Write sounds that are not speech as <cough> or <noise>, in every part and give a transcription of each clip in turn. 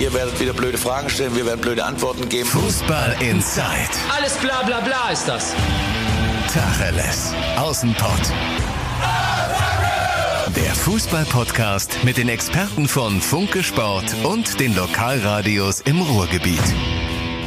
Ihr werdet wieder blöde Fragen stellen, wir werden blöde Antworten geben. Fußball Inside. Alles bla bla bla ist das. Tacheles. Außenpott. Der Fußball-Podcast mit den Experten von Funke Sport und den Lokalradios im Ruhrgebiet.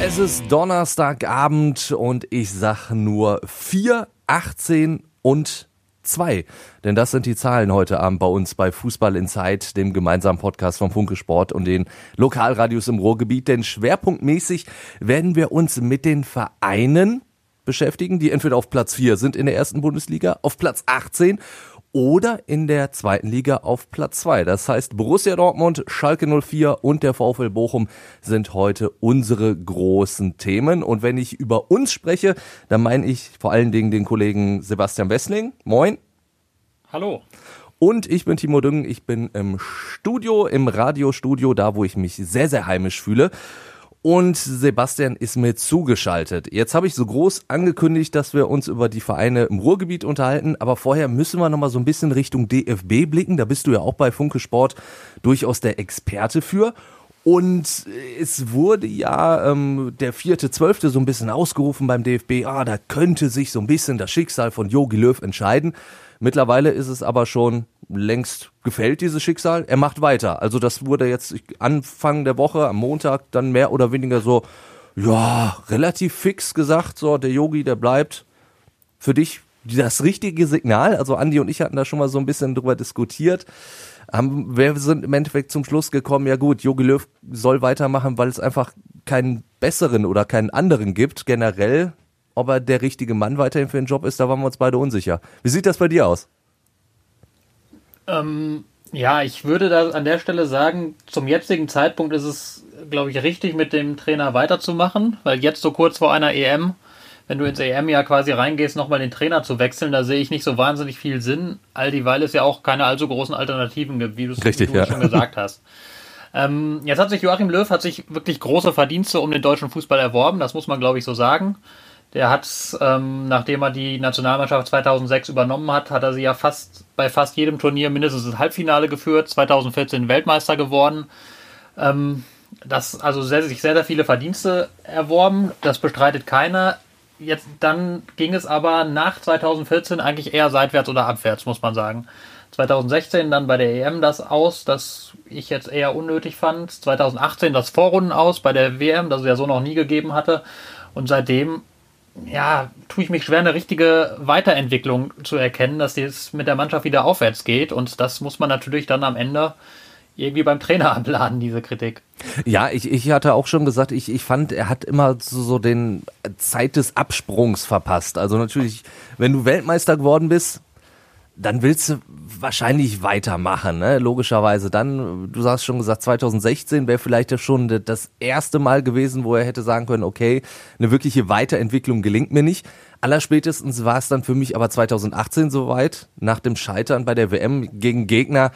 Es ist Donnerstagabend und ich sag nur 4, 18 und 2. Denn das sind die Zahlen heute Abend bei uns bei Fußball Inside, dem gemeinsamen Podcast von Funke Sport und den Lokalradios im Ruhrgebiet. Denn schwerpunktmäßig werden wir uns mit den Vereinen beschäftigen, die entweder auf Platz 4 sind in der ersten Bundesliga, auf Platz 18 oder in der zweiten Liga auf Platz zwei. Das heißt, Borussia Dortmund, Schalke 04 und der VfL Bochum sind heute unsere großen Themen. Und wenn ich über uns spreche, dann meine ich vor allen Dingen den Kollegen Sebastian Wessling. Moin. Hallo. Und ich bin Timo Düngen. Ich bin im Studio, im Radiostudio, da wo ich mich sehr, sehr heimisch fühle und Sebastian ist mir zugeschaltet. Jetzt habe ich so groß angekündigt, dass wir uns über die Vereine im Ruhrgebiet unterhalten, aber vorher müssen wir noch mal so ein bisschen Richtung DFB blicken. Da bist du ja auch bei Funke Sport durchaus der Experte für. Und es wurde ja ähm, der vierte, zwölfte so ein bisschen ausgerufen beim DFB. Ah, da könnte sich so ein bisschen das Schicksal von Jogi Löw entscheiden. Mittlerweile ist es aber schon längst gefällt, dieses Schicksal. Er macht weiter. Also das wurde jetzt Anfang der Woche, am Montag, dann mehr oder weniger so, ja, relativ fix gesagt, so, der Yogi, der bleibt. Für dich das richtige Signal. Also Andi und ich hatten da schon mal so ein bisschen drüber diskutiert. Wir sind im Endeffekt zum Schluss gekommen, ja gut, Jogi Löw soll weitermachen, weil es einfach keinen besseren oder keinen anderen gibt, generell. Ob er der richtige Mann weiterhin für den Job ist, da waren wir uns beide unsicher. Wie sieht das bei dir aus? Ähm, ja, ich würde da an der Stelle sagen, zum jetzigen Zeitpunkt ist es, glaube ich, richtig, mit dem Trainer weiterzumachen, weil jetzt so kurz vor einer EM, wenn du ins EM ja quasi reingehst, nochmal den Trainer zu wechseln, da sehe ich nicht so wahnsinnig viel Sinn, all dieweil es ja auch keine allzu großen Alternativen gibt, wie du es ja. schon gesagt hast. Ähm, jetzt hat sich Joachim Löw hat sich wirklich große Verdienste um den deutschen Fußball erworben, das muss man, glaube ich, so sagen. Der hat, ähm, nachdem er die Nationalmannschaft 2006 übernommen hat, hat er sie ja fast bei fast jedem Turnier mindestens ins Halbfinale geführt. 2014 Weltmeister geworden. Ähm, das also sehr, sich sehr, sehr viele Verdienste erworben. Das bestreitet keiner. Jetzt dann ging es aber nach 2014 eigentlich eher seitwärts oder abwärts, muss man sagen. 2016 dann bei der EM das aus, das ich jetzt eher unnötig fand. 2018 das Vorrunden aus bei der WM, das es ja so noch nie gegeben hatte. Und seitdem ja, tue ich mich schwer, eine richtige Weiterentwicklung zu erkennen, dass es mit der Mannschaft wieder aufwärts geht. Und das muss man natürlich dann am Ende irgendwie beim Trainer <laughs> abladen, diese Kritik. Ja, ich, ich hatte auch schon gesagt, ich, ich fand, er hat immer so, so den Zeit des Absprungs verpasst. Also natürlich, wenn du Weltmeister geworden bist, dann willst du wahrscheinlich weitermachen, ne? logischerweise. Dann, du hast schon gesagt, 2016 wäre vielleicht schon das erste Mal gewesen, wo er hätte sagen können, okay, eine wirkliche Weiterentwicklung gelingt mir nicht. Allerspätestens war es dann für mich aber 2018 soweit, nach dem Scheitern bei der WM gegen Gegner,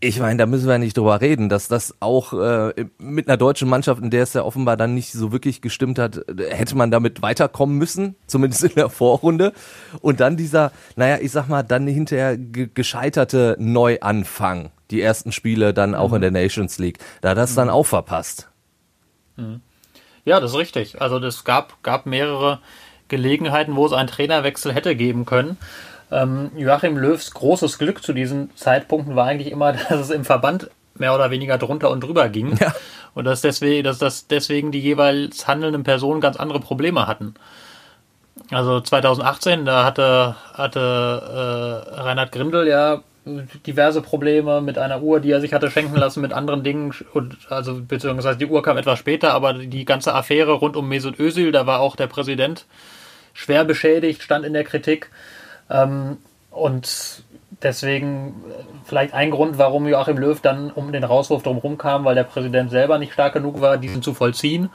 ich meine, da müssen wir nicht drüber reden, dass das auch äh, mit einer deutschen Mannschaft, in der es ja offenbar dann nicht so wirklich gestimmt hat, hätte man damit weiterkommen müssen, <laughs> zumindest in der Vorrunde. Und dann dieser, naja, ich sag mal, dann hinterher gescheiterte Neuanfang, die ersten Spiele dann auch mhm. in der Nations League. Da hat das mhm. dann auch verpasst. Mhm. Ja, das ist richtig. Also es gab, gab mehrere Gelegenheiten, wo es einen Trainerwechsel hätte geben können. Ähm, Joachim Löws großes Glück zu diesen Zeitpunkten war eigentlich immer, <laughs> dass es im Verband mehr oder weniger drunter und drüber ging. Ja. Und dass deswegen, dass, dass deswegen die jeweils handelnden Personen ganz andere Probleme hatten. Also 2018, da hatte, hatte äh, Reinhard Grindel ja diverse Probleme mit einer Uhr, die er sich hatte schenken lassen, mit anderen Dingen. Und, also, beziehungsweise die Uhr kam etwas später, aber die ganze Affäre rund um Mesut Özil, da war auch der Präsident schwer beschädigt, stand in der Kritik. Ähm, und deswegen vielleicht ein Grund, warum Joachim Löw dann um den Rauswurf drumherum kam, weil der Präsident selber nicht stark genug war, diesen zu vollziehen.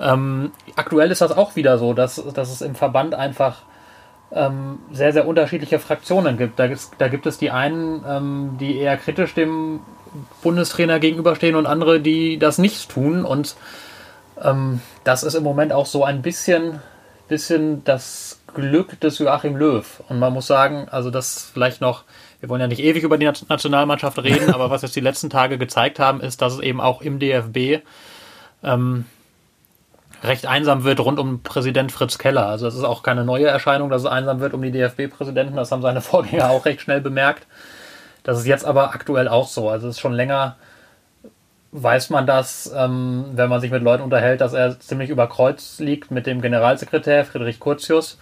Ähm, aktuell ist das auch wieder so, dass, dass es im Verband einfach ähm, sehr, sehr unterschiedliche Fraktionen gibt. Da, da gibt es die einen, ähm, die eher kritisch dem Bundestrainer gegenüberstehen und andere, die das nicht tun. Und ähm, das ist im Moment auch so ein bisschen, bisschen das Glück des Joachim Löw. Und man muss sagen, also das vielleicht noch wir wollen ja nicht ewig über die Nationalmannschaft reden, <laughs> aber was jetzt die letzten Tage gezeigt haben, ist, dass es eben auch im DFB ähm, recht einsam wird rund um Präsident Fritz Keller. Also es ist auch keine neue Erscheinung, dass es einsam wird um die DFB-Präsidenten. Das haben seine <laughs> Vorgänger auch recht schnell bemerkt. Das ist jetzt aber aktuell auch so. Also es ist schon länger, weiß man das, ähm, wenn man sich mit Leuten unterhält, dass er ziemlich über Kreuz liegt mit dem Generalsekretär Friedrich Curtius.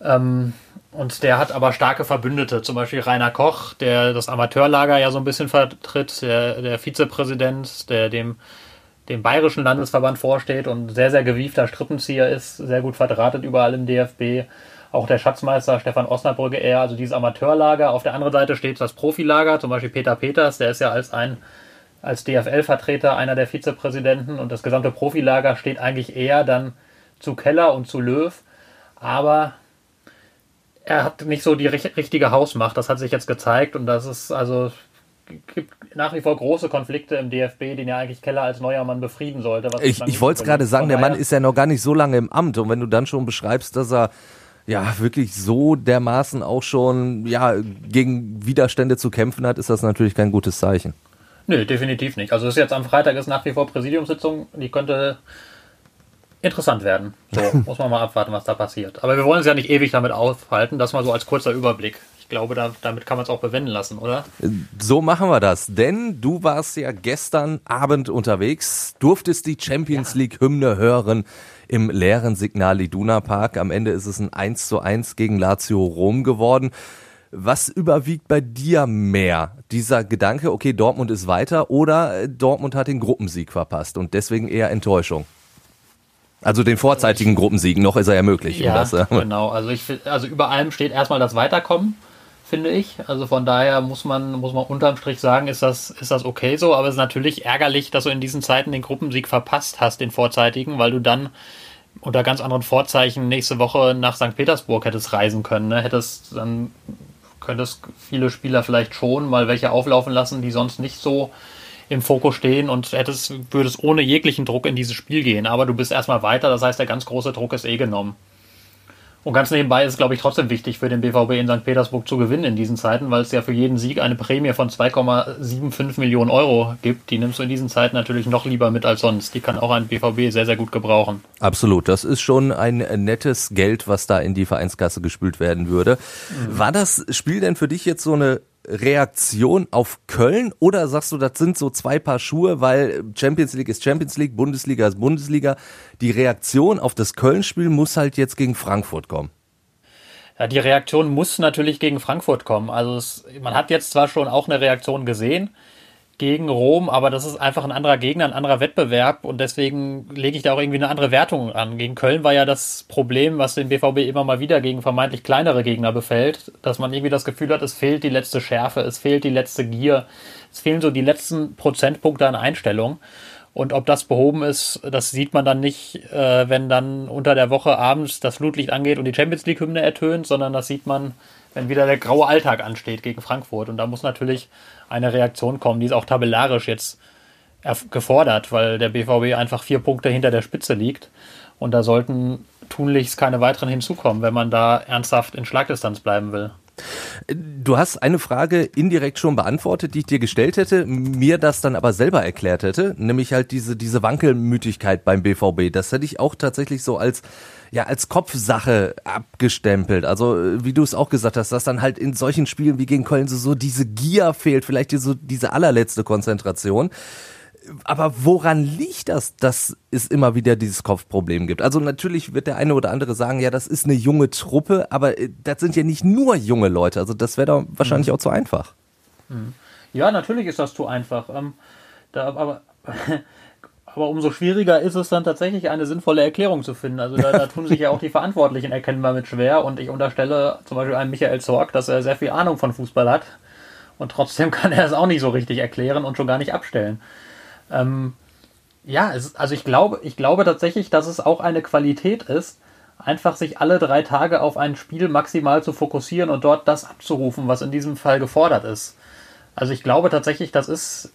Ähm, und der hat aber starke Verbündete, zum Beispiel Rainer Koch, der das Amateurlager ja so ein bisschen vertritt, der, der Vizepräsident, der dem dem Bayerischen Landesverband vorsteht und sehr, sehr gewiefter Strippenzieher ist, sehr gut verdrahtet überall im DFB. Auch der Schatzmeister Stefan Osnabrügge eher, also dieses Amateurlager. Auf der anderen Seite steht das Profilager, zum Beispiel Peter Peters, der ist ja als ein als DFL-Vertreter einer der Vizepräsidenten und das gesamte Profilager steht eigentlich eher dann zu Keller und zu Löw. Aber er hat nicht so die richtige Hausmacht. Das hat sich jetzt gezeigt und das ist also gibt nach wie vor große Konflikte im DFB, den ja eigentlich Keller als neuer Mann befrieden sollte. ich ich wollte es gerade sagen, der Mann ist ja noch gar nicht so lange im Amt und wenn du dann schon beschreibst, dass er ja wirklich so dermaßen auch schon ja gegen Widerstände zu kämpfen hat, ist das natürlich kein gutes Zeichen. Nö, definitiv nicht. Also ist jetzt am Freitag ist nach wie vor Präsidiumssitzung, die könnte interessant werden. So, <laughs> muss man mal abwarten, was da passiert. Aber wir wollen uns ja nicht ewig damit aufhalten, das mal so als kurzer Überblick glaube, da, damit kann man es auch bewenden lassen, oder? So machen wir das. Denn du warst ja gestern Abend unterwegs, durftest die Champions League Hymne hören im leeren Signal Iduna Park. Am Ende ist es ein 1 zu 1 gegen Lazio Rom geworden. Was überwiegt bei dir mehr? Dieser Gedanke, okay, Dortmund ist weiter oder Dortmund hat den Gruppensieg verpasst und deswegen eher Enttäuschung? Also den vorzeitigen Gruppensieg, noch ist er ja möglich. Ja, das, <laughs> äh genau. Also, ich, also über allem steht erstmal das Weiterkommen finde ich. Also von daher muss man, muss man unterm Strich sagen, ist das, ist das okay so, aber es ist natürlich ärgerlich, dass du in diesen Zeiten den Gruppensieg verpasst hast, den vorzeitigen, weil du dann unter ganz anderen Vorzeichen nächste Woche nach St. Petersburg hättest reisen können. Ne? Hättest dann könntest viele Spieler vielleicht schon mal welche auflaufen lassen, die sonst nicht so im Fokus stehen und hättest, würdest ohne jeglichen Druck in dieses Spiel gehen. Aber du bist erstmal weiter, das heißt, der ganz große Druck ist eh genommen. Und ganz nebenbei ist es, glaube ich, trotzdem wichtig für den BVB in St. Petersburg zu gewinnen in diesen Zeiten, weil es ja für jeden Sieg eine Prämie von 2,75 Millionen Euro gibt. Die nimmst du in diesen Zeiten natürlich noch lieber mit als sonst. Die kann auch ein BVB sehr, sehr gut gebrauchen. Absolut. Das ist schon ein nettes Geld, was da in die Vereinskasse gespült werden würde. Mhm. War das Spiel denn für dich jetzt so eine Reaktion auf Köln oder sagst du, das sind so zwei Paar Schuhe, weil Champions League ist Champions League, Bundesliga ist Bundesliga. Die Reaktion auf das Köln-Spiel muss halt jetzt gegen Frankfurt kommen. Ja, die Reaktion muss natürlich gegen Frankfurt kommen. Also es, man hat jetzt zwar schon auch eine Reaktion gesehen, gegen Rom, aber das ist einfach ein anderer Gegner, ein anderer Wettbewerb und deswegen lege ich da auch irgendwie eine andere Wertung an. Gegen Köln war ja das Problem, was den BVB immer mal wieder gegen vermeintlich kleinere Gegner befällt, dass man irgendwie das Gefühl hat, es fehlt die letzte Schärfe, es fehlt die letzte Gier, es fehlen so die letzten Prozentpunkte an Einstellung. Und ob das behoben ist, das sieht man dann nicht, äh, wenn dann unter der Woche abends das Flutlicht angeht und die Champions League-Hymne ertönt, sondern das sieht man, wenn wieder der graue Alltag ansteht gegen Frankfurt. Und da muss natürlich eine Reaktion kommen. Die ist auch tabellarisch jetzt gefordert, weil der BVB einfach vier Punkte hinter der Spitze liegt. Und da sollten tunlichst keine weiteren hinzukommen, wenn man da ernsthaft in Schlagdistanz bleiben will. Du hast eine Frage indirekt schon beantwortet, die ich dir gestellt hätte, mir das dann aber selber erklärt hätte, nämlich halt diese, diese Wankelmütigkeit beim BVB. Das hätte ich auch tatsächlich so als, ja, als Kopfsache abgestempelt. Also, wie du es auch gesagt hast, dass dann halt in solchen Spielen wie gegen Köln so, so diese Gier fehlt, vielleicht so diese allerletzte Konzentration aber woran liegt das, dass es immer wieder dieses Kopfproblem gibt? Also natürlich wird der eine oder andere sagen, ja, das ist eine junge Truppe, aber äh, das sind ja nicht nur junge Leute. Also das wäre doch wahrscheinlich mhm. auch zu einfach. Mhm. Ja, natürlich ist das zu einfach. Ähm, da, aber, <laughs> aber umso schwieriger ist es dann tatsächlich eine sinnvolle Erklärung zu finden. Also da, da tun sich ja auch die Verantwortlichen erkennbar mit schwer und ich unterstelle zum Beispiel einem Michael Zorg, dass er sehr viel Ahnung von Fußball hat und trotzdem <laughs> kann er es auch nicht so richtig erklären und schon gar nicht abstellen. Ähm, ja, es, also ich glaube, ich glaube tatsächlich, dass es auch eine Qualität ist, einfach sich alle drei Tage auf ein Spiel maximal zu fokussieren und dort das abzurufen, was in diesem Fall gefordert ist. Also ich glaube tatsächlich, das ist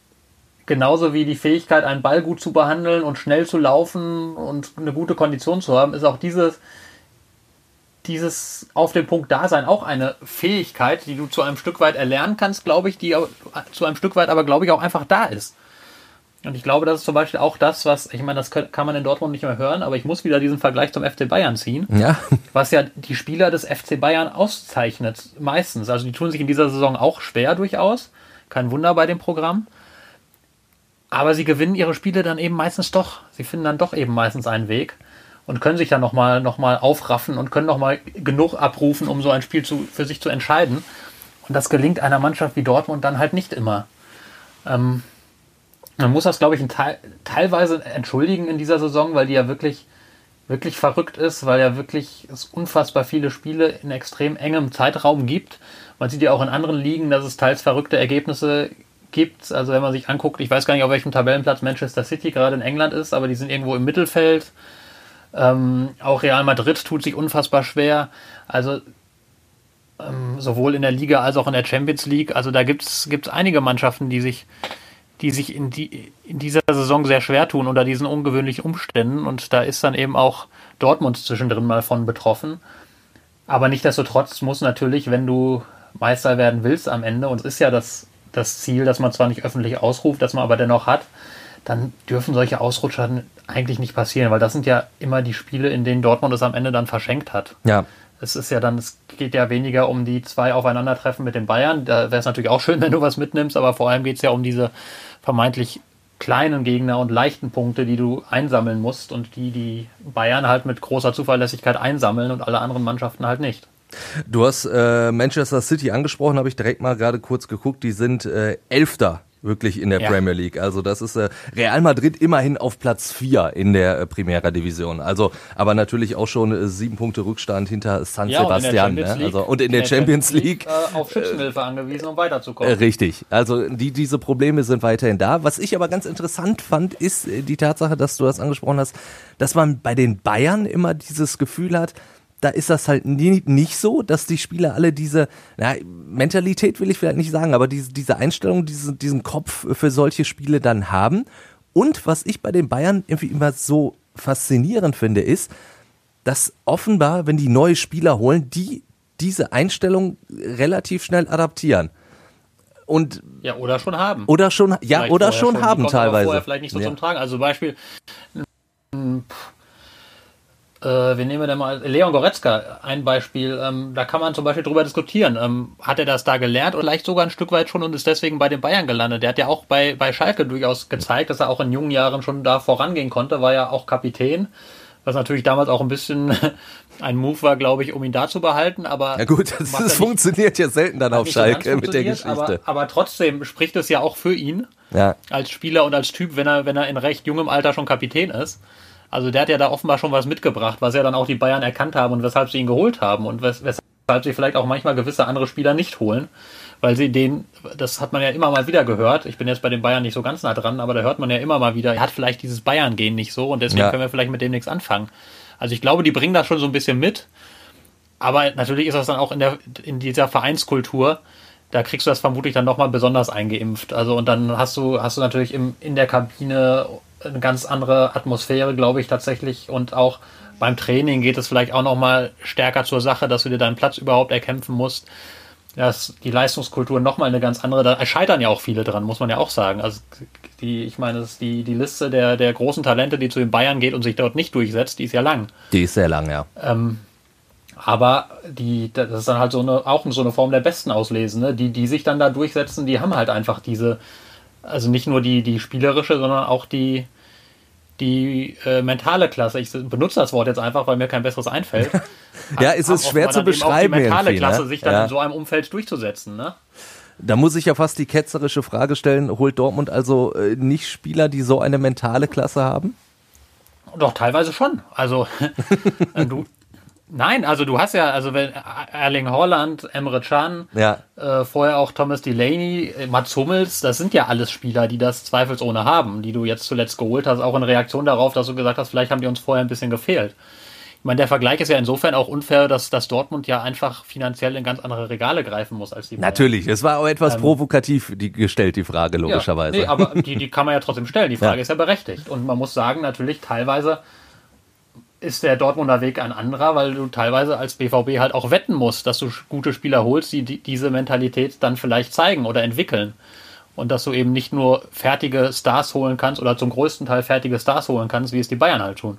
genauso wie die Fähigkeit, einen Ball gut zu behandeln und schnell zu laufen und eine gute Kondition zu haben, ist auch dieses, dieses auf dem Punkt Dasein auch eine Fähigkeit, die du zu einem Stück weit erlernen kannst, glaube ich, die zu einem Stück weit aber, glaube ich, auch einfach da ist. Und ich glaube, das ist zum Beispiel auch das, was, ich meine, das kann man in Dortmund nicht mehr hören, aber ich muss wieder diesen Vergleich zum FC Bayern ziehen. Ja. <laughs> Was ja die Spieler des FC Bayern auszeichnet, meistens. Also die tun sich in dieser Saison auch schwer durchaus. Kein Wunder bei dem Programm. Aber sie gewinnen ihre Spiele dann eben meistens doch. Sie finden dann doch eben meistens einen Weg und können sich dann nochmal noch mal aufraffen und können nochmal genug abrufen, um so ein Spiel zu, für sich zu entscheiden. Und das gelingt einer Mannschaft wie Dortmund dann halt nicht immer. Ähm, man muss das, glaube ich, Teil, teilweise entschuldigen in dieser Saison, weil die ja wirklich, wirklich verrückt ist, weil ja wirklich es unfassbar viele Spiele in extrem engem Zeitraum gibt. Man sieht ja auch in anderen Ligen, dass es teils verrückte Ergebnisse gibt. Also wenn man sich anguckt, ich weiß gar nicht, auf welchem Tabellenplatz Manchester City gerade in England ist, aber die sind irgendwo im Mittelfeld. Ähm, auch Real Madrid tut sich unfassbar schwer. Also ähm, sowohl in der Liga als auch in der Champions League. Also da gibt es einige Mannschaften, die sich die sich in, die, in dieser Saison sehr schwer tun unter diesen ungewöhnlichen Umständen. Und da ist dann eben auch Dortmund zwischendrin mal von betroffen. Aber nichtsdestotrotz muss natürlich, wenn du Meister werden willst am Ende, und es ist ja das, das Ziel, dass man zwar nicht öffentlich ausruft, dass man aber dennoch hat, dann dürfen solche Ausrutscher eigentlich nicht passieren, weil das sind ja immer die Spiele, in denen Dortmund es am Ende dann verschenkt hat. Ja. Es ist ja dann, es geht ja weniger um die zwei Aufeinandertreffen mit den Bayern. Da wäre es natürlich auch schön, <laughs> wenn du was mitnimmst, aber vor allem geht es ja um diese vermeintlich kleinen Gegner und leichten Punkte, die du einsammeln musst und die die Bayern halt mit großer Zuverlässigkeit einsammeln und alle anderen Mannschaften halt nicht. Du hast äh, Manchester City angesprochen, habe ich direkt mal gerade kurz geguckt. Die sind äh, Elfter wirklich in der ja. Premier League. Also das ist äh, Real Madrid immerhin auf Platz 4 in der äh, Primera Division. Also aber natürlich auch schon äh, sieben Punkte Rückstand hinter San ja, Sebastian. Ne? Also und in, in der, der, Champions, League, League äh, auf Schützenhilfe angewiesen, um weiterzukommen. Äh, richtig. Also die diese Probleme sind weiterhin da. Was ich aber ganz interessant fand, ist äh, die Tatsache, dass du das angesprochen hast, dass man bei den Bayern immer dieses Gefühl hat, da ist das halt nie, nicht so, dass die Spieler alle diese, na, Mentalität will ich vielleicht nicht sagen, aber diese, diese Einstellung, diese, diesen Kopf für solche Spiele dann haben. Und was ich bei den Bayern irgendwie immer so faszinierend finde, ist, dass offenbar, wenn die neue Spieler holen, die diese Einstellung relativ schnell adaptieren. Und ja, oder schon haben. Oder schon, ja, vielleicht oder schon, schon haben teilweise. Vorher vielleicht nicht so ja. zum Tragen. Also Beispiel, äh, wir nehmen denn mal Leon Goretzka, ein Beispiel. Ähm, da kann man zum Beispiel drüber diskutieren. Ähm, hat er das da gelernt oder vielleicht sogar ein Stück weit schon und ist deswegen bei den Bayern gelandet? Der hat ja auch bei, bei Schalke durchaus gezeigt, dass er auch in jungen Jahren schon da vorangehen konnte, war ja auch Kapitän. Was natürlich damals auch ein bisschen <laughs> ein Move war, glaube ich, um ihn da zu behalten. Aber ja gut, das, das funktioniert ja selten dann auf Schalke mit der Geschichte. Aber, aber trotzdem spricht es ja auch für ihn ja. als Spieler und als Typ, wenn er, wenn er in recht jungem Alter schon Kapitän ist. Also der hat ja da offenbar schon was mitgebracht, was ja dann auch die Bayern erkannt haben und weshalb sie ihn geholt haben und wes weshalb sie vielleicht auch manchmal gewisse andere Spieler nicht holen, weil sie den, das hat man ja immer mal wieder gehört. Ich bin jetzt bei den Bayern nicht so ganz nah dran, aber da hört man ja immer mal wieder, er hat vielleicht dieses Bayern-Gen nicht so und deswegen ja. können wir vielleicht mit dem nichts anfangen. Also ich glaube, die bringen das schon so ein bisschen mit, aber natürlich ist das dann auch in der in dieser Vereinskultur da kriegst du das vermutlich dann nochmal besonders eingeimpft. Also und dann hast du, hast du natürlich im, in der Kabine eine ganz andere Atmosphäre, glaube ich, tatsächlich. Und auch beim Training geht es vielleicht auch nochmal stärker zur Sache, dass du dir deinen Platz überhaupt erkämpfen musst. Dass die Leistungskultur nochmal eine ganz andere, da scheitern ja auch viele dran, muss man ja auch sagen. Also die, ich meine, die, die Liste der, der großen Talente, die zu den Bayern geht und sich dort nicht durchsetzt, die ist ja lang. Die ist sehr lang, ja. Ähm, aber die, das ist dann halt so eine, auch so eine Form der Besten auslesen, ne? Die, die sich dann da durchsetzen, die haben halt einfach diese, also nicht nur die, die spielerische, sondern auch die, die äh, mentale Klasse. Ich benutze das Wort jetzt einfach, weil mir kein besseres einfällt. <laughs> ja, es ist schwer zu beschreiben. Auch die mentale Klasse, ne? sich dann ja. in so einem Umfeld durchzusetzen. Ne? Da muss ich ja fast die ketzerische Frage stellen, holt Dortmund also äh, nicht Spieler, die so eine mentale Klasse haben? Doch, teilweise schon. Also <laughs> du, Nein, also du hast ja, also wenn Erling Holland, Emre Can, ja. äh, vorher auch Thomas Delaney, äh, Mats Hummels, das sind ja alles Spieler, die das zweifelsohne haben, die du jetzt zuletzt geholt hast, auch in Reaktion darauf, dass du gesagt hast, vielleicht haben die uns vorher ein bisschen gefehlt. Ich meine, der Vergleich ist ja insofern auch unfair, dass, dass Dortmund ja einfach finanziell in ganz andere Regale greifen muss als die Bayern. Natürlich, es war auch etwas ähm, provokativ die, gestellt, die Frage, logischerweise. Ja, nee, aber die, die kann man ja trotzdem stellen. Die <laughs> Frage ja. ist ja berechtigt. Und man muss sagen, natürlich teilweise ist der Dortmunder Weg ein anderer, weil du teilweise als BVB halt auch wetten musst, dass du gute Spieler holst, die, die diese Mentalität dann vielleicht zeigen oder entwickeln. Und dass du eben nicht nur fertige Stars holen kannst oder zum größten Teil fertige Stars holen kannst, wie es die Bayern halt tun.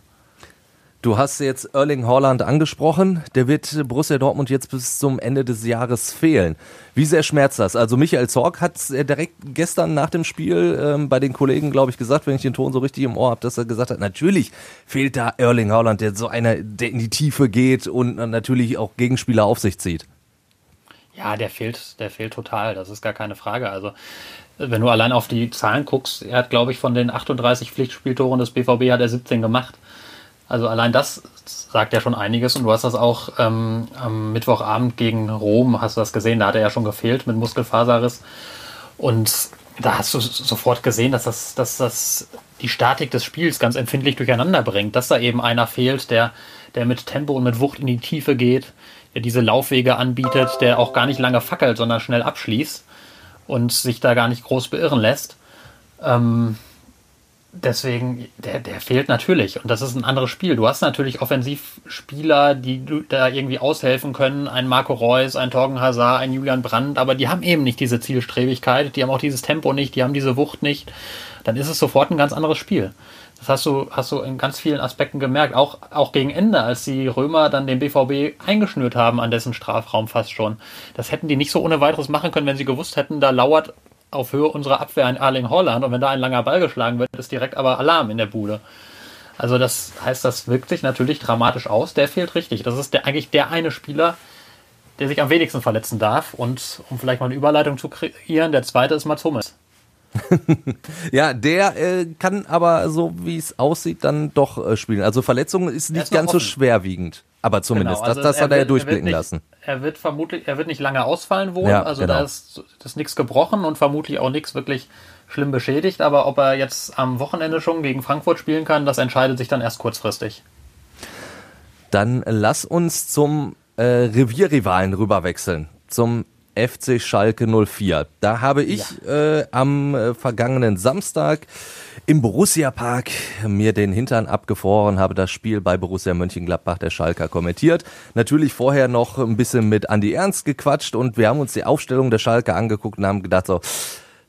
Du hast jetzt Erling Haaland angesprochen. Der wird Borussia Dortmund jetzt bis zum Ende des Jahres fehlen. Wie sehr schmerzt das? Also Michael Zorg hat direkt gestern nach dem Spiel ähm, bei den Kollegen, glaube ich, gesagt, wenn ich den Ton so richtig im Ohr habe, dass er gesagt hat, natürlich fehlt da Erling Haaland, der so einer, der in die Tiefe geht und natürlich auch Gegenspieler auf sich zieht. Ja, der fehlt, der fehlt total. Das ist gar keine Frage. Also wenn du allein auf die Zahlen guckst, er hat, glaube ich, von den 38 Pflichtspieltoren des BVB hat er 17 gemacht. Also allein das sagt ja schon einiges. Und du hast das auch ähm, am Mittwochabend gegen Rom, hast du das gesehen, da hat er ja schon gefehlt mit Muskelfaserriss. Und da hast du sofort gesehen, dass das, dass das die Statik des Spiels ganz empfindlich durcheinander bringt, dass da eben einer fehlt, der, der mit Tempo und mit Wucht in die Tiefe geht, der diese Laufwege anbietet, der auch gar nicht lange fackelt, sondern schnell abschließt und sich da gar nicht groß beirren lässt. Ähm, deswegen, der, der fehlt natürlich. Und das ist ein anderes Spiel. Du hast natürlich Offensivspieler, die da irgendwie aushelfen können. Ein Marco Reus, ein Torgen Hazard, ein Julian Brandt, aber die haben eben nicht diese Zielstrebigkeit, die haben auch dieses Tempo nicht, die haben diese Wucht nicht. Dann ist es sofort ein ganz anderes Spiel. Das hast du, hast du in ganz vielen Aspekten gemerkt. Auch, auch gegen Ende, als die Römer dann den BVB eingeschnürt haben an dessen Strafraum fast schon. Das hätten die nicht so ohne weiteres machen können, wenn sie gewusst hätten, da lauert auf Höhe unserer Abwehr ein Erling Holland und wenn da ein langer Ball geschlagen wird, ist direkt aber Alarm in der Bude. Also das heißt, das wirkt sich natürlich dramatisch aus. Der fehlt richtig. Das ist der, eigentlich der eine Spieler, der sich am wenigsten verletzen darf. Und um vielleicht mal eine Überleitung zu kreieren, der zweite ist Mats Hummels. <laughs> ja, der äh, kann aber so wie es aussieht dann doch äh, spielen. Also Verletzungen ist nicht ganz offen. so schwerwiegend. Aber zumindest, genau, also das, das hat er ja durchblicken nicht, lassen. Er wird vermutlich, er wird nicht lange ausfallen wohl. Ja, also genau. da ist, ist nichts gebrochen und vermutlich auch nichts wirklich schlimm beschädigt. Aber ob er jetzt am Wochenende schon gegen Frankfurt spielen kann, das entscheidet sich dann erst kurzfristig. Dann lass uns zum äh, Revierrivalen rüberwechseln. Zum FC Schalke 04. Da habe ich ja. äh, am äh, vergangenen Samstag im Borussia Park mir den Hintern abgefroren, habe das Spiel bei Borussia Mönchengladbach der Schalker kommentiert. Natürlich vorher noch ein bisschen mit Andi Ernst gequatscht und wir haben uns die Aufstellung der Schalke angeguckt und haben gedacht so,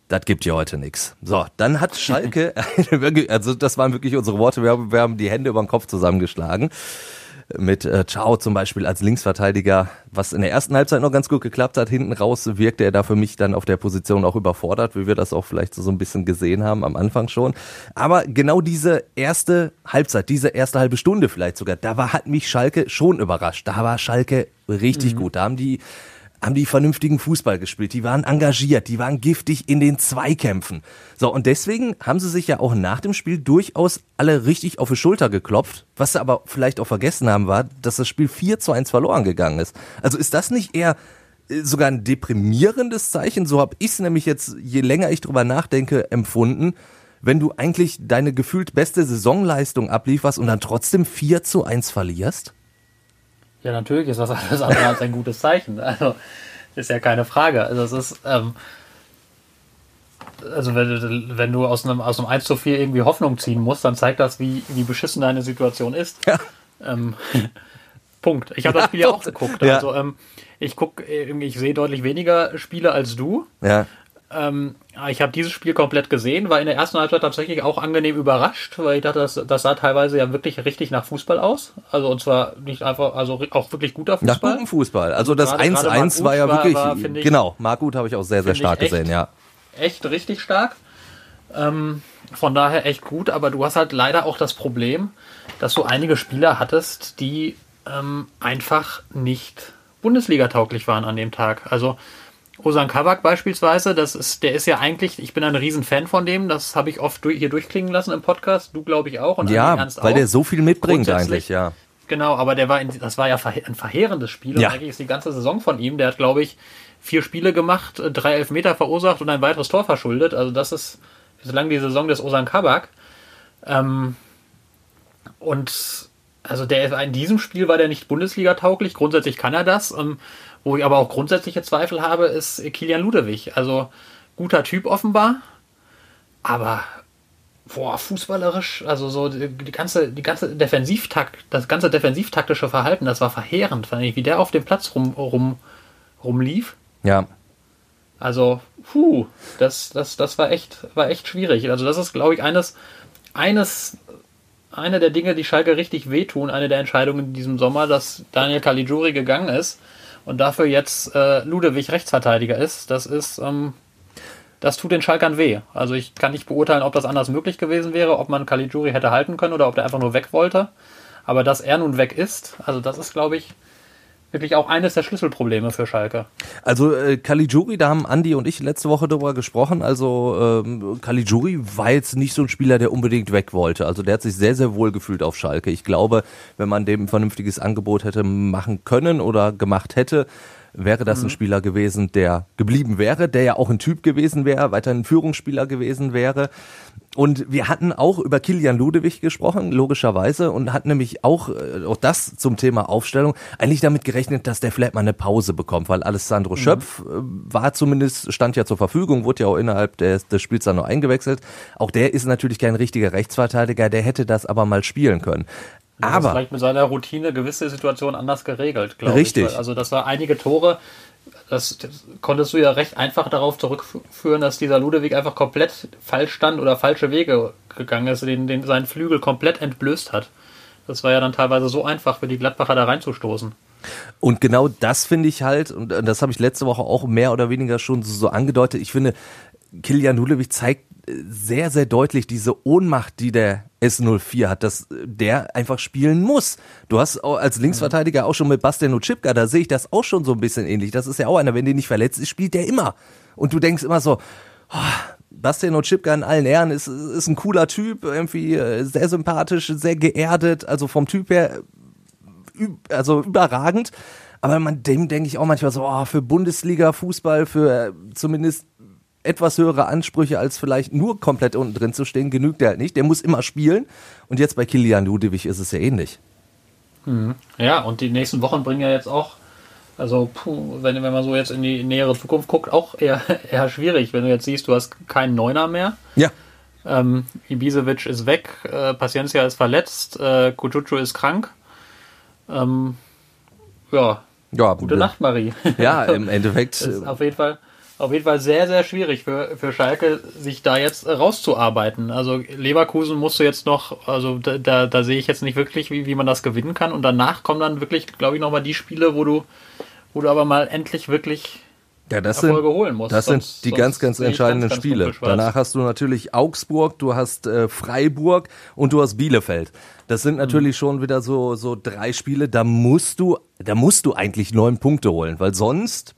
das gibt ja heute nichts. So, dann hat Schalke, <laughs> also das waren wirklich unsere Worte, wir haben, wir haben die Hände über den Kopf zusammengeschlagen mit äh, Ciao zum Beispiel als Linksverteidiger, was in der ersten Halbzeit noch ganz gut geklappt hat. Hinten raus wirkte er da für mich dann auf der Position auch überfordert, wie wir das auch vielleicht so, so ein bisschen gesehen haben am Anfang schon. Aber genau diese erste Halbzeit, diese erste halbe Stunde vielleicht sogar, da war, hat mich Schalke schon überrascht. Da war Schalke richtig mhm. gut. Da haben die haben die vernünftigen Fußball gespielt, die waren engagiert, die waren giftig in den Zweikämpfen. So, und deswegen haben sie sich ja auch nach dem Spiel durchaus alle richtig auf die Schulter geklopft. Was sie aber vielleicht auch vergessen haben, war, dass das Spiel 4 zu 1 verloren gegangen ist. Also ist das nicht eher äh, sogar ein deprimierendes Zeichen? So habe ich es nämlich jetzt, je länger ich drüber nachdenke, empfunden, wenn du eigentlich deine gefühlt beste Saisonleistung ablieferst und dann trotzdem 4 zu 1 verlierst? Ja, natürlich ist das alles andere als ein gutes Zeichen. Also, ist ja keine Frage. Also, es ist, ähm, also wenn, wenn du aus einem, aus einem 1 zu 4 irgendwie Hoffnung ziehen musst, dann zeigt das, wie, wie beschissen deine Situation ist. Ja. Ähm, <laughs> Punkt. Ich habe das Spiel ja, auch geguckt. Ja. Also ähm, ich guck, ich sehe deutlich weniger Spiele als du. Ja. Ähm, ich habe dieses Spiel komplett gesehen, war in der ersten Halbzeit tatsächlich auch angenehm überrascht, weil ich dachte, das, das sah teilweise ja wirklich richtig nach Fußball aus. Also und zwar nicht einfach, also auch wirklich guter Fußball. Nach gutem Fußball. Also das 1-1 war ja wirklich, war, war, ich, genau, Marc habe ich auch sehr, sehr stark echt, gesehen, ja. Echt richtig stark. Ähm, von daher echt gut, aber du hast halt leider auch das Problem, dass du einige Spieler hattest, die ähm, einfach nicht Bundesliga-tauglich waren an dem Tag. Also Osan Kabak beispielsweise, das ist, der ist ja eigentlich, ich bin ein Riesenfan von dem, das habe ich oft hier durchklingen lassen im Podcast, du glaube ich auch. Und ja, weil auch. der so viel mitbringt eigentlich, ja. Genau, aber der war in, das war ja ein verheerendes Spiel ja. und eigentlich ist die ganze Saison von ihm, der hat glaube ich vier Spiele gemacht, drei Elfmeter verursacht und ein weiteres Tor verschuldet, also das ist bislang die Saison des Osan Kabak. Ähm, und also der in diesem Spiel war der nicht Bundesliga tauglich, grundsätzlich kann er das. Ähm, wo ich aber auch grundsätzliche Zweifel habe, ist Kilian Ludewig. Also guter Typ offenbar, aber boah, fußballerisch, also so die, die ganze, die ganze Defensivtakt, das ganze defensivtaktische Verhalten, das war verheerend, fand ich, wie der auf dem Platz rum, rum, rumlief. Ja. Also, puh, das, das, das war echt, war echt schwierig. Also, das ist, glaube ich, eines, eines, eine der Dinge, die Schalke richtig wehtun, eine der Entscheidungen in diesem Sommer, dass Daniel Caligiuri gegangen ist und dafür jetzt äh, Ludewig Rechtsverteidiger ist. Das ist, ähm, das tut den Schalkern weh. Also ich kann nicht beurteilen, ob das anders möglich gewesen wäre, ob man Caligiuri hätte halten können oder ob der einfach nur weg wollte. Aber dass er nun weg ist, also das ist, glaube ich, wirklich auch eines der Schlüsselprobleme für Schalke. Also äh, Caligiuri, da haben Andi und ich letzte Woche darüber gesprochen. Also ähm, Caligiuri war jetzt nicht so ein Spieler, der unbedingt weg wollte. Also der hat sich sehr, sehr wohl gefühlt auf Schalke. Ich glaube, wenn man dem ein vernünftiges Angebot hätte machen können oder gemacht hätte, wäre das ein mhm. Spieler gewesen, der geblieben wäre, der ja auch ein Typ gewesen wäre, weiter ein Führungsspieler gewesen wäre. Und wir hatten auch über Kilian Ludewig gesprochen, logischerweise, und hatten nämlich auch, äh, auch das zum Thema Aufstellung, eigentlich damit gerechnet, dass der vielleicht mal eine Pause bekommt, weil Alessandro mhm. Schöpf äh, war zumindest, stand ja zur Verfügung, wurde ja auch innerhalb des, des Spiels dann noch eingewechselt. Auch der ist natürlich kein richtiger Rechtsverteidiger, der hätte das aber mal spielen können. Ja, aber vielleicht mit seiner Routine gewisse Situationen anders geregelt, glaube ich. Richtig. Also das war einige Tore, das, das, konntest du ja recht einfach darauf zurückführen, dass dieser Ludewig einfach komplett falsch stand oder falsche Wege gegangen ist, den, den seinen Flügel komplett entblößt hat. Das war ja dann teilweise so einfach für die Gladbacher da reinzustoßen. Und genau das finde ich halt, und das habe ich letzte Woche auch mehr oder weniger schon so angedeutet, ich finde, Kilian Ludewig zeigt sehr, sehr deutlich diese Ohnmacht, die der S04 hat, dass der einfach spielen muss. Du hast als Linksverteidiger auch schon mit Bastian Utschipka, da sehe ich das auch schon so ein bisschen ähnlich. Das ist ja auch einer, wenn der nicht verletzt ist, spielt der immer. Und du denkst immer so, oh, Bastian Utschipka in allen Ehren ist, ist ein cooler Typ, irgendwie äh, sehr sympathisch, sehr geerdet, also vom Typ her also überragend. Aber man, dem denke ich auch manchmal so, oh, für Bundesliga-Fußball, für äh, zumindest etwas höhere Ansprüche als vielleicht nur komplett unten drin zu stehen, genügt der halt nicht. Der muss immer spielen. Und jetzt bei Kilian Ludewig ist es ja ähnlich. Mhm. Ja, und die nächsten Wochen bringen ja jetzt auch, also puh, wenn, wenn man so jetzt in die nähere Zukunft guckt, auch eher, <laughs> eher schwierig. Wenn du jetzt siehst, du hast keinen Neuner mehr. Ja. Ähm, Ibisevic ist weg, äh, Paciencia ist verletzt, äh, Kuchuchu ist krank. Ähm, ja, ja, gute Nacht, Marie. Ja, <laughs> im Endeffekt. auf jeden Fall auf jeden Fall sehr, sehr schwierig für, für Schalke, sich da jetzt rauszuarbeiten. Also Leverkusen musst du jetzt noch, also da, da, da sehe ich jetzt nicht wirklich, wie, wie man das gewinnen kann. Und danach kommen dann wirklich, glaube ich, nochmal die Spiele, wo du, wo du aber mal endlich wirklich ja, das Erfolge sind, holen musst. Das sonst, sind die ganz, ganz entscheidenden ganz, ganz Spiele. Danach hast du natürlich Augsburg, du hast äh, Freiburg und du hast Bielefeld. Das sind natürlich mhm. schon wieder so, so drei Spiele, da musst du, da musst du eigentlich neun Punkte holen, weil sonst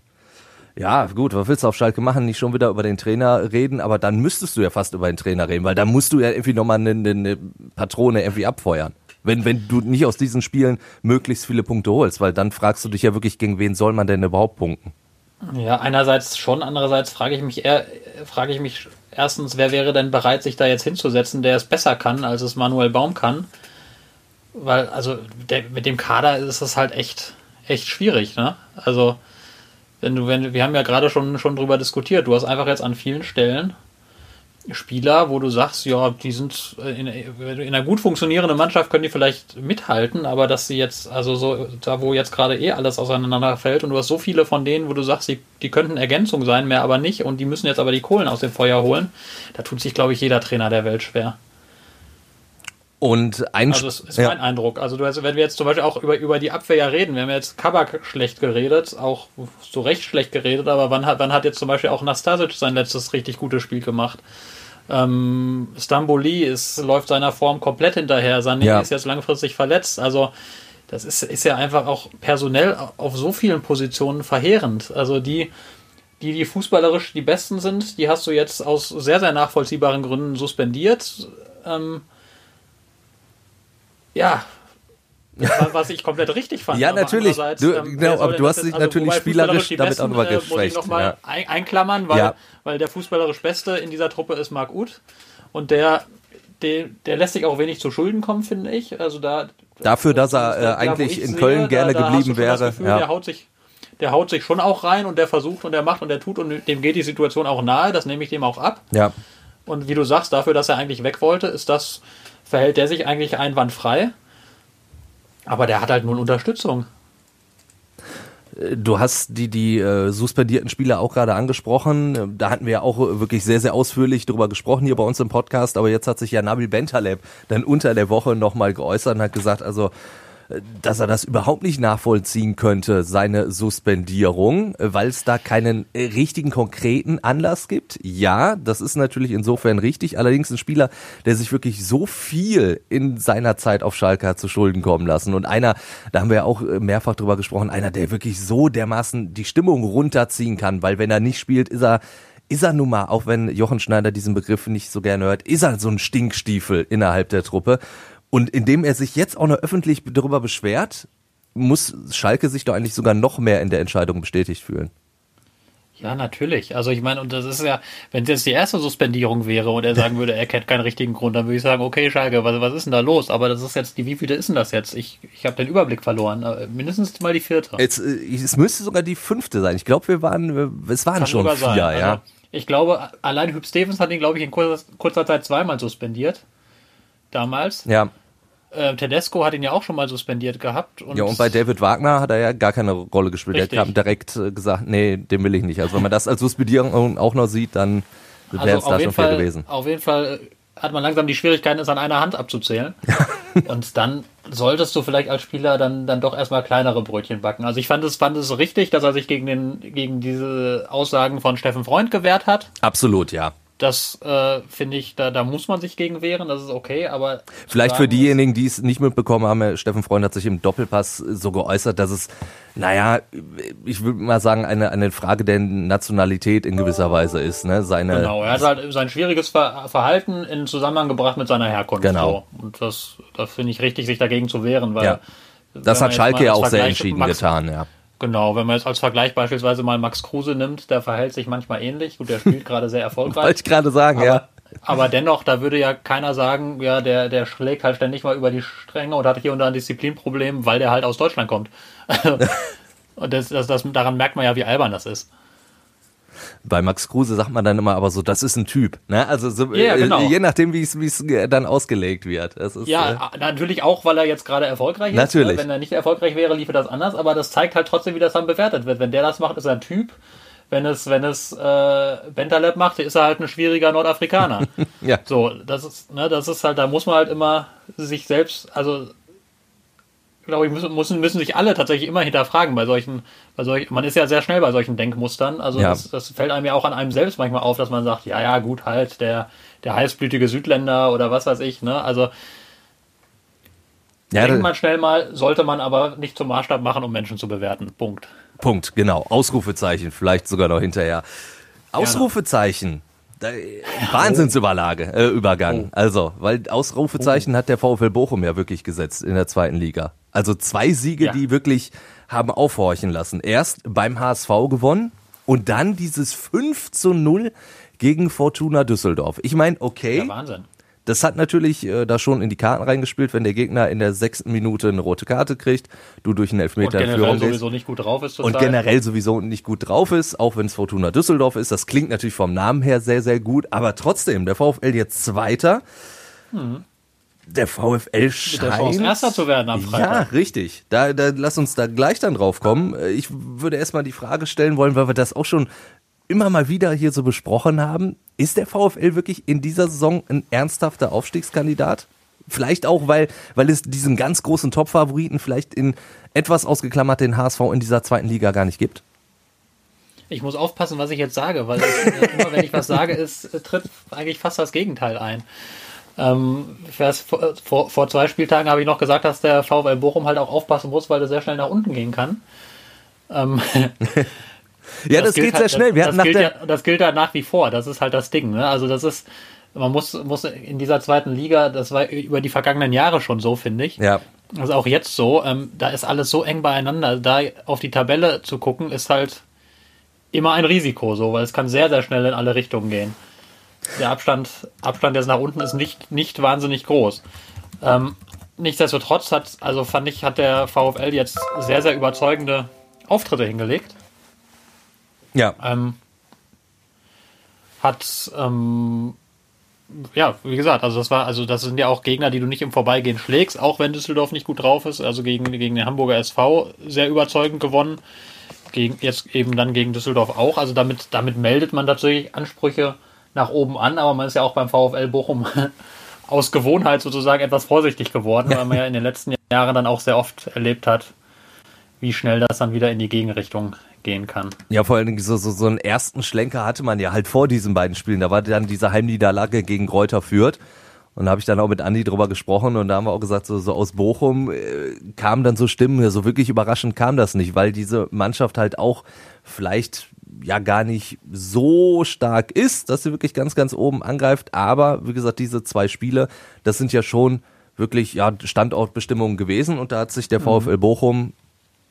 ja, gut, was willst du auf Schalke machen? Nicht schon wieder über den Trainer reden, aber dann müsstest du ja fast über den Trainer reden, weil da musst du ja irgendwie nochmal eine, eine Patrone irgendwie abfeuern. Wenn, wenn du nicht aus diesen Spielen möglichst viele Punkte holst, weil dann fragst du dich ja wirklich, gegen wen soll man denn überhaupt punkten? Ja, einerseits schon, andererseits frage ich mich eher, frage ich mich erstens, wer wäre denn bereit, sich da jetzt hinzusetzen, der es besser kann, als es Manuel Baum kann? Weil, also, der, mit dem Kader ist es halt echt, echt schwierig, ne? Also, wenn du, wenn, wir haben ja gerade schon, schon drüber diskutiert, du hast einfach jetzt an vielen Stellen Spieler, wo du sagst, ja, die sind in, in einer gut funktionierenden Mannschaft können die vielleicht mithalten, aber dass sie jetzt, also so, da wo jetzt gerade eh alles auseinanderfällt und du hast so viele von denen, wo du sagst, die, die könnten Ergänzung sein, mehr aber nicht und die müssen jetzt aber die Kohlen aus dem Feuer holen, da tut sich, glaube ich, jeder Trainer der Welt schwer. Und ein also das ist ja. mein Eindruck. Also du hast, wenn wir jetzt zum Beispiel auch über, über die Abwehr ja reden, wir haben jetzt Kabak schlecht geredet, auch so recht schlecht geredet, aber wann hat, wann hat jetzt zum Beispiel auch Nastasic sein letztes richtig gutes Spiel gemacht? Ähm, Stamboli ist, läuft seiner Form komplett hinterher. Sané ja. ist jetzt langfristig verletzt. Also das ist, ist ja einfach auch personell auf so vielen Positionen verheerend. Also die, die, die fußballerisch die Besten sind, die hast du jetzt aus sehr, sehr nachvollziehbaren Gründen suspendiert. Ähm, ja, was ich komplett richtig fand. ja, natürlich. Du, ähm, genau, aber du hast dich also, natürlich spielerisch damit auch nochmal geschwächt. Muss ich nochmal ja. ein, einklammern, weil, ja. weil der fußballerisch Beste in dieser Truppe ist Marc Uth. Und der, der, der lässt sich auch wenig zu Schulden kommen, finde ich. Also da, Dafür, dass er äh, eigentlich in Köln sehe, gerne da, da geblieben wäre. Gefühl, ja. Der haut sich der haut sich schon auch rein und der versucht und der macht und der tut und dem geht die Situation auch nahe, das nehme ich dem auch ab. Ja. Und wie du sagst, dafür, dass er eigentlich weg wollte, ist das, verhält der sich eigentlich einwandfrei. Aber der hat halt null Unterstützung. Du hast die, die äh, suspendierten Spieler auch gerade angesprochen. Da hatten wir ja auch wirklich sehr, sehr ausführlich drüber gesprochen hier bei uns im Podcast. Aber jetzt hat sich ja Nabil Bentaleb dann unter der Woche nochmal geäußert und hat gesagt, also dass er das überhaupt nicht nachvollziehen könnte, seine Suspendierung, weil es da keinen richtigen konkreten Anlass gibt. Ja, das ist natürlich insofern richtig. Allerdings ein Spieler, der sich wirklich so viel in seiner Zeit auf Schalke hat zu Schulden kommen lassen und einer, da haben wir ja auch mehrfach drüber gesprochen, einer, der wirklich so dermaßen die Stimmung runterziehen kann, weil wenn er nicht spielt, ist er ist er nun mal, auch wenn Jochen Schneider diesen Begriff nicht so gerne hört, ist er so ein Stinkstiefel innerhalb der Truppe. Und indem er sich jetzt auch noch öffentlich darüber beschwert, muss Schalke sich doch eigentlich sogar noch mehr in der Entscheidung bestätigt fühlen. Ja, natürlich. Also ich meine, und das ist ja, wenn es jetzt die erste Suspendierung wäre und er sagen würde, er kennt keinen richtigen Grund, dann würde ich sagen, okay, Schalke, was, was ist denn da los? Aber das ist jetzt, die wievielte ist denn das jetzt? Ich, ich habe den Überblick verloren. Mindestens mal die vierte. Jetzt, äh, es müsste sogar die fünfte sein. Ich glaube, wir waren, es waren Kann schon vier, sein. ja. Also, ich glaube, allein Hüb Stevens hat ihn, glaube ich, in kurzer, kurzer Zeit zweimal suspendiert. Damals. Ja. Äh, Tedesco hat ihn ja auch schon mal suspendiert gehabt. Und ja, und bei David Wagner hat er ja gar keine Rolle gespielt. Richtig. Er hat direkt äh, gesagt, nee, den will ich nicht. Also wenn man das als Suspendierung auch noch sieht, dann wäre es also da schon Fall, viel gewesen. Auf jeden Fall äh, hat man langsam die Schwierigkeiten, es an einer Hand abzuzählen. <laughs> und dann solltest du vielleicht als Spieler dann, dann doch erstmal kleinere Brötchen backen. Also ich fand es, fand es richtig, dass er sich gegen, den, gegen diese Aussagen von Steffen Freund gewehrt hat. Absolut, ja. Das äh, finde ich, da, da muss man sich gegen wehren, das ist okay, aber. Vielleicht für diejenigen, die es nicht mitbekommen haben, Steffen Freund hat sich im Doppelpass so geäußert, dass es, naja, ich würde mal sagen, eine, eine Frage der Nationalität in gewisser Weise ist. Ne? Seine, genau, er hat halt sein schwieriges Verhalten in Zusammenhang gebracht mit seiner Herkunft. Genau. So. Und das, das finde ich richtig, sich dagegen zu wehren, weil. Ja. Das hat Schalke ja auch sehr entschieden Max, getan, ja. Genau, wenn man jetzt als Vergleich beispielsweise mal Max Kruse nimmt, der verhält sich manchmal ähnlich. Gut, der spielt gerade sehr <laughs> erfolgreich. Wollte ich gerade sagen, aber, ja. Aber dennoch, da würde ja keiner sagen, ja, der, der schlägt halt ständig mal über die Stränge und hat hier und da ein Disziplinproblem, weil der halt aus Deutschland kommt. <laughs> und das, das, das, daran merkt man ja, wie albern das ist bei Max Kruse sagt man dann immer aber so, das ist ein Typ. Ne? Also so, ja, genau. je nachdem, wie es dann ausgelegt wird. Ist, ja, äh, natürlich auch, weil er jetzt gerade erfolgreich ist. Ne? Wenn er nicht erfolgreich wäre, liefe das anders, aber das zeigt halt trotzdem, wie das dann bewertet wird. Wenn der das macht, ist er ein Typ. Wenn es, wenn es äh, Bentaleb macht, ist er halt ein schwieriger Nordafrikaner. <laughs> ja. So, das ist, ne, das ist halt, da muss man halt immer sich selbst, also glaube ich, müssen, müssen, müssen sich alle tatsächlich immer hinterfragen bei solchen, bei solchen, man ist ja sehr schnell bei solchen Denkmustern. Also ja. das, das, fällt einem ja auch an einem selbst manchmal auf, dass man sagt, ja, ja, gut, halt, der, der heißblütige Südländer oder was weiß ich, ne? Also ja, denkt man schnell mal, sollte man aber nicht zum Maßstab machen, um Menschen zu bewerten. Punkt. Punkt, genau. Ausrufezeichen, vielleicht sogar noch hinterher. Ausrufezeichen. Wahnsinnsüberlage, äh, Übergang. Oh. Also, weil Ausrufezeichen oh. hat der VfL Bochum ja wirklich gesetzt in der zweiten Liga. Also zwei Siege, ja. die wirklich haben aufhorchen lassen. Erst beim HSV gewonnen und dann dieses 5 zu 0 gegen Fortuna Düsseldorf. Ich meine, okay. Ja, Wahnsinn. Das hat natürlich äh, da schon in die Karten reingespielt, wenn der Gegner in der sechsten Minute eine rote Karte kriegt, du durch einen Elfmeter und generell sowieso nicht gut drauf ist. Und generell sowieso nicht gut drauf ist, auch wenn es Fortuna Düsseldorf ist. Das klingt natürlich vom Namen her sehr, sehr gut, aber trotzdem, der VfL jetzt Zweiter. Hm. Der VfL scheint... Der Erster zu werden am Freitag. Ja, richtig. Da, da, lass uns da gleich dann drauf kommen. Ich würde erstmal die Frage stellen wollen, weil wir das auch schon immer mal wieder hier so besprochen haben. Ist der VfL wirklich in dieser Saison ein ernsthafter Aufstiegskandidat? Vielleicht auch, weil, weil es diesen ganz großen Top-Favoriten vielleicht in etwas ausgeklammert den HSV in dieser zweiten Liga gar nicht gibt? Ich muss aufpassen, was ich jetzt sage, weil es, immer wenn ich was sage, es tritt eigentlich fast das Gegenteil ein. Ähm, vor, vor, vor, zwei Spieltagen habe ich noch gesagt, dass der VfL Bochum halt auch aufpassen muss, weil er sehr schnell nach unten gehen kann. Ähm, <laughs> ja, das, das geht halt, sehr schnell. Wir das, gilt ja, das gilt ja nach wie vor. Das ist halt das Ding. Ne? Also das ist, man muss, muss in dieser zweiten Liga, das war über die vergangenen Jahre schon so, finde ich. Ja. Also auch jetzt so. Ähm, da ist alles so eng beieinander. Da auf die Tabelle zu gucken, ist halt immer ein Risiko, so, weil es kann sehr, sehr schnell in alle Richtungen gehen der Abstand, Abstand jetzt nach unten ist nicht, nicht wahnsinnig groß. Ähm, nichtsdestotrotz hat, also fand ich, hat der VfL jetzt sehr, sehr überzeugende Auftritte hingelegt. Ja. Ähm, hat ähm, ja, wie gesagt, also das war, also das sind ja auch Gegner, die du nicht im Vorbeigehen schlägst, auch wenn Düsseldorf nicht gut drauf ist. Also gegen, gegen den Hamburger SV sehr überzeugend gewonnen. Gegen, jetzt eben dann gegen Düsseldorf auch. Also damit, damit meldet man tatsächlich Ansprüche nach oben an, aber man ist ja auch beim VfL Bochum <laughs> aus Gewohnheit sozusagen etwas vorsichtig geworden, weil man ja in den letzten Jahren dann auch sehr oft erlebt hat, wie schnell das dann wieder in die Gegenrichtung gehen kann. Ja, vor allen Dingen so, so, so einen ersten Schlenker hatte man ja halt vor diesen beiden Spielen. Da war dann diese Heimniederlage gegen Kräuter führt. Und da habe ich dann auch mit Andi drüber gesprochen und da haben wir auch gesagt, so, so aus Bochum äh, kamen dann so Stimmen, so wirklich überraschend kam das nicht, weil diese Mannschaft halt auch vielleicht ja gar nicht so stark ist, dass sie wirklich ganz, ganz oben angreift. Aber wie gesagt, diese zwei Spiele, das sind ja schon wirklich ja, Standortbestimmungen gewesen und da hat sich der mhm. VfL Bochum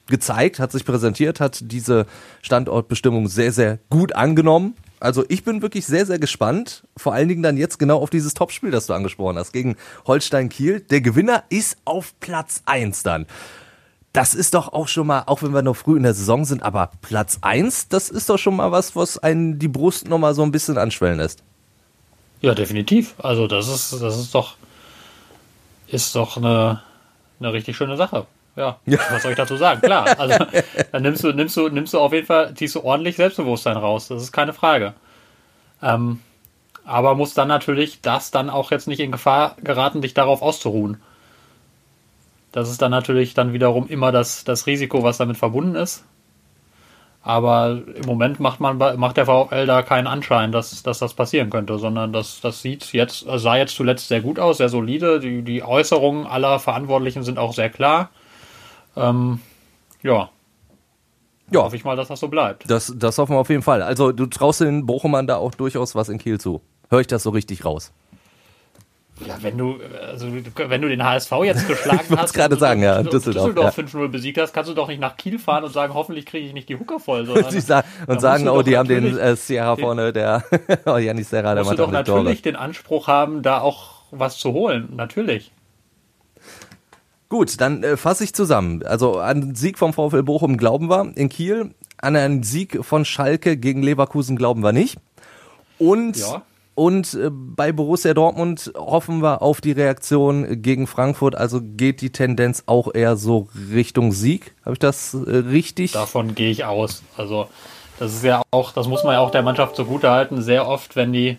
gezeigt, hat sich präsentiert, hat diese Standortbestimmung sehr, sehr gut angenommen. Also ich bin wirklich sehr, sehr gespannt. Vor allen Dingen dann jetzt genau auf dieses Topspiel, das du angesprochen hast, gegen Holstein Kiel. Der Gewinner ist auf Platz 1 dann. Das ist doch auch schon mal, auch wenn wir noch früh in der Saison sind, aber Platz 1, das ist doch schon mal was, was einen die Brust noch mal so ein bisschen anschwellen lässt. Ja, definitiv. Also das ist, das ist doch, ist doch eine, eine richtig schöne Sache. Ja, ja, was soll ich dazu sagen? Klar, also <laughs> dann nimmst du, nimmst du, nimmst du auf jeden Fall, ziehst du ordentlich Selbstbewusstsein raus. Das ist keine Frage. Ähm, aber muss dann natürlich das dann auch jetzt nicht in Gefahr geraten, dich darauf auszuruhen. Das ist dann natürlich dann wiederum immer das, das Risiko, was damit verbunden ist. Aber im Moment macht man macht der VfL da keinen Anschein, dass, dass das passieren könnte, sondern das, das sieht jetzt, sah jetzt zuletzt sehr gut aus, sehr solide. Die, die Äußerungen aller Verantwortlichen sind auch sehr klar. Ähm, ja. Ja. Hoffe ich mal, dass das so bleibt. Das, das hoffen wir auf jeden Fall. Also du traust den Bochumern da auch durchaus was in Kiel zu. Hör ich das so richtig raus? Ja, wenn du, also, wenn du den HSV jetzt geschlagen <laughs> ich hast, gerade sagen, ja, Düsseldorf, Düsseldorf ja. 5-0 besiegt hast, kannst du doch nicht nach Kiel fahren und sagen, hoffentlich kriege ich nicht die Hucke voll. Sondern, <laughs> sagen, und sagen, oh, die haben den äh, Sierra vorne, der <laughs> oh, Janis Serra, der macht doch natürlich Tore. den Anspruch haben, da auch was zu holen, natürlich. Gut, dann äh, fasse ich zusammen. Also an Sieg vom VfL Bochum glauben wir in Kiel, an einen Sieg von Schalke gegen Leverkusen glauben wir nicht. Und ja. Und äh, bei Borussia Dortmund hoffen wir auf die Reaktion gegen Frankfurt. Also geht die Tendenz auch eher so Richtung Sieg. Habe ich das äh, richtig? Davon gehe ich aus. Also das ist ja auch, das muss man ja auch der Mannschaft zugute halten. Sehr oft, wenn die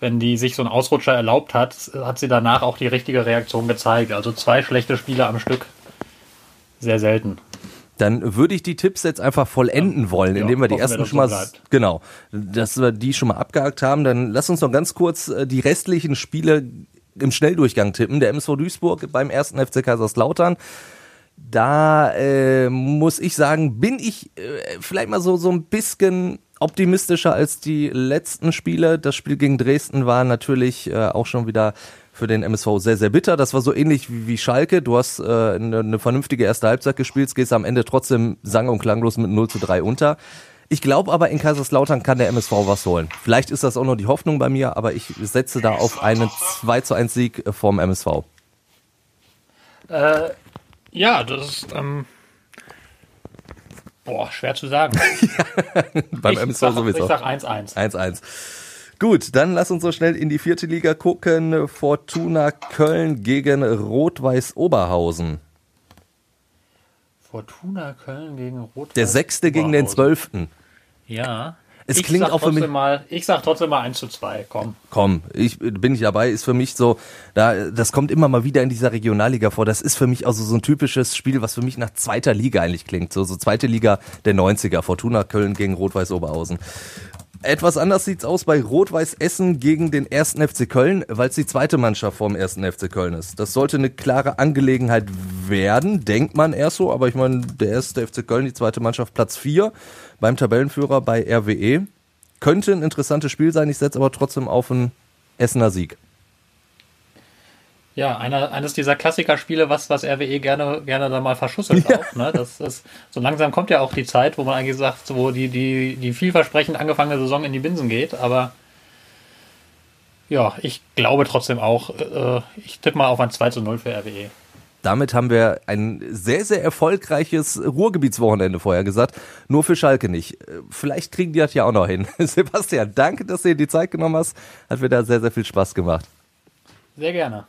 wenn die sich so einen Ausrutscher erlaubt hat, hat sie danach auch die richtige Reaktion gezeigt. Also zwei schlechte Spiele am Stück. Sehr selten. Dann würde ich die Tipps jetzt einfach vollenden wollen, ja, indem wir die ersten wir, schon mal, so genau, dass wir die schon mal abgehakt haben. Dann lass uns noch ganz kurz äh, die restlichen Spiele im Schnelldurchgang tippen. Der MSV Duisburg beim ersten FC Kaiserslautern. Da äh, muss ich sagen, bin ich äh, vielleicht mal so, so ein bisschen optimistischer als die letzten Spiele. Das Spiel gegen Dresden war natürlich äh, auch schon wieder für den MSV sehr, sehr bitter. Das war so ähnlich wie, wie Schalke. Du hast äh, eine, eine vernünftige erste Halbzeit gespielt, gehst am Ende trotzdem sang- und klanglos mit 0 zu 3 unter. Ich glaube aber, in Kaiserslautern kann der MSV was holen. Vielleicht ist das auch nur die Hoffnung bei mir, aber ich setze da auf einen 2 zu 1 Sieg vom MSV. Äh, ja, das ist, ähm, Boah, schwer zu sagen. <laughs> Beim ich MSV sag, sowieso. Ich sag 1-1. 1-1. Gut, dann lass uns so schnell in die vierte Liga gucken. Fortuna Köln gegen Rot-Weiß Oberhausen. Fortuna Köln gegen Rot-Weiß Der sechste gegen den zwölften. Ja. Es ich klingt auch für mich. Mal, ich sag trotzdem mal 1 zu 2, komm. Komm, ich bin ich dabei, ist für mich so, da, das kommt immer mal wieder in dieser Regionalliga vor. Das ist für mich also so ein typisches Spiel, was für mich nach zweiter Liga eigentlich klingt. So, so zweite Liga der 90er. Fortuna Köln gegen Rot-Weiß Oberhausen. Etwas anders sieht's aus bei Rot-Weiß Essen gegen den ersten FC Köln, weil es die zweite Mannschaft vom ersten FC Köln ist. Das sollte eine klare Angelegenheit werden, denkt man erst so, aber ich meine, der erste FC Köln, die zweite Mannschaft Platz 4 beim Tabellenführer bei RWE. Könnte ein interessantes Spiel sein, ich setze aber trotzdem auf einen Essener Sieg. Ja, einer, eines dieser Klassikerspiele, was, was RWE gerne, gerne da mal verschusselt ja. auch. Ne? Das ist, so langsam kommt ja auch die Zeit, wo man eigentlich sagt, wo die, die, die vielversprechend angefangene Saison in die Binsen geht. Aber ja, ich glaube trotzdem auch, äh, ich tippe mal auf ein 2 zu 0 für RWE. damit haben wir ein sehr, sehr erfolgreiches Ruhrgebietswochenende vorher gesagt. Nur für Schalke nicht. Vielleicht kriegen die das ja auch noch hin. <laughs> Sebastian, danke, dass du dir die Zeit genommen hast. Hat mir da sehr, sehr viel Spaß gemacht. Sehr gerne.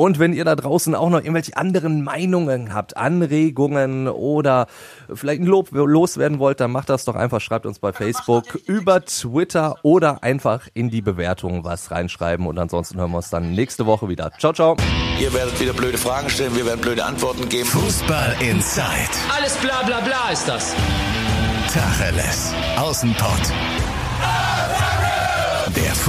Und wenn ihr da draußen auch noch irgendwelche anderen Meinungen habt, Anregungen oder vielleicht ein Lob loswerden wollt, dann macht das doch einfach, schreibt uns bei Facebook, über Twitter oder einfach in die Bewertung was reinschreiben und ansonsten hören wir uns dann nächste Woche wieder. Ciao, ciao. Ihr werdet wieder blöde Fragen stellen, wir werden blöde Antworten geben. Fußball Inside. Alles bla bla bla ist das. Tacheles. Außenpott.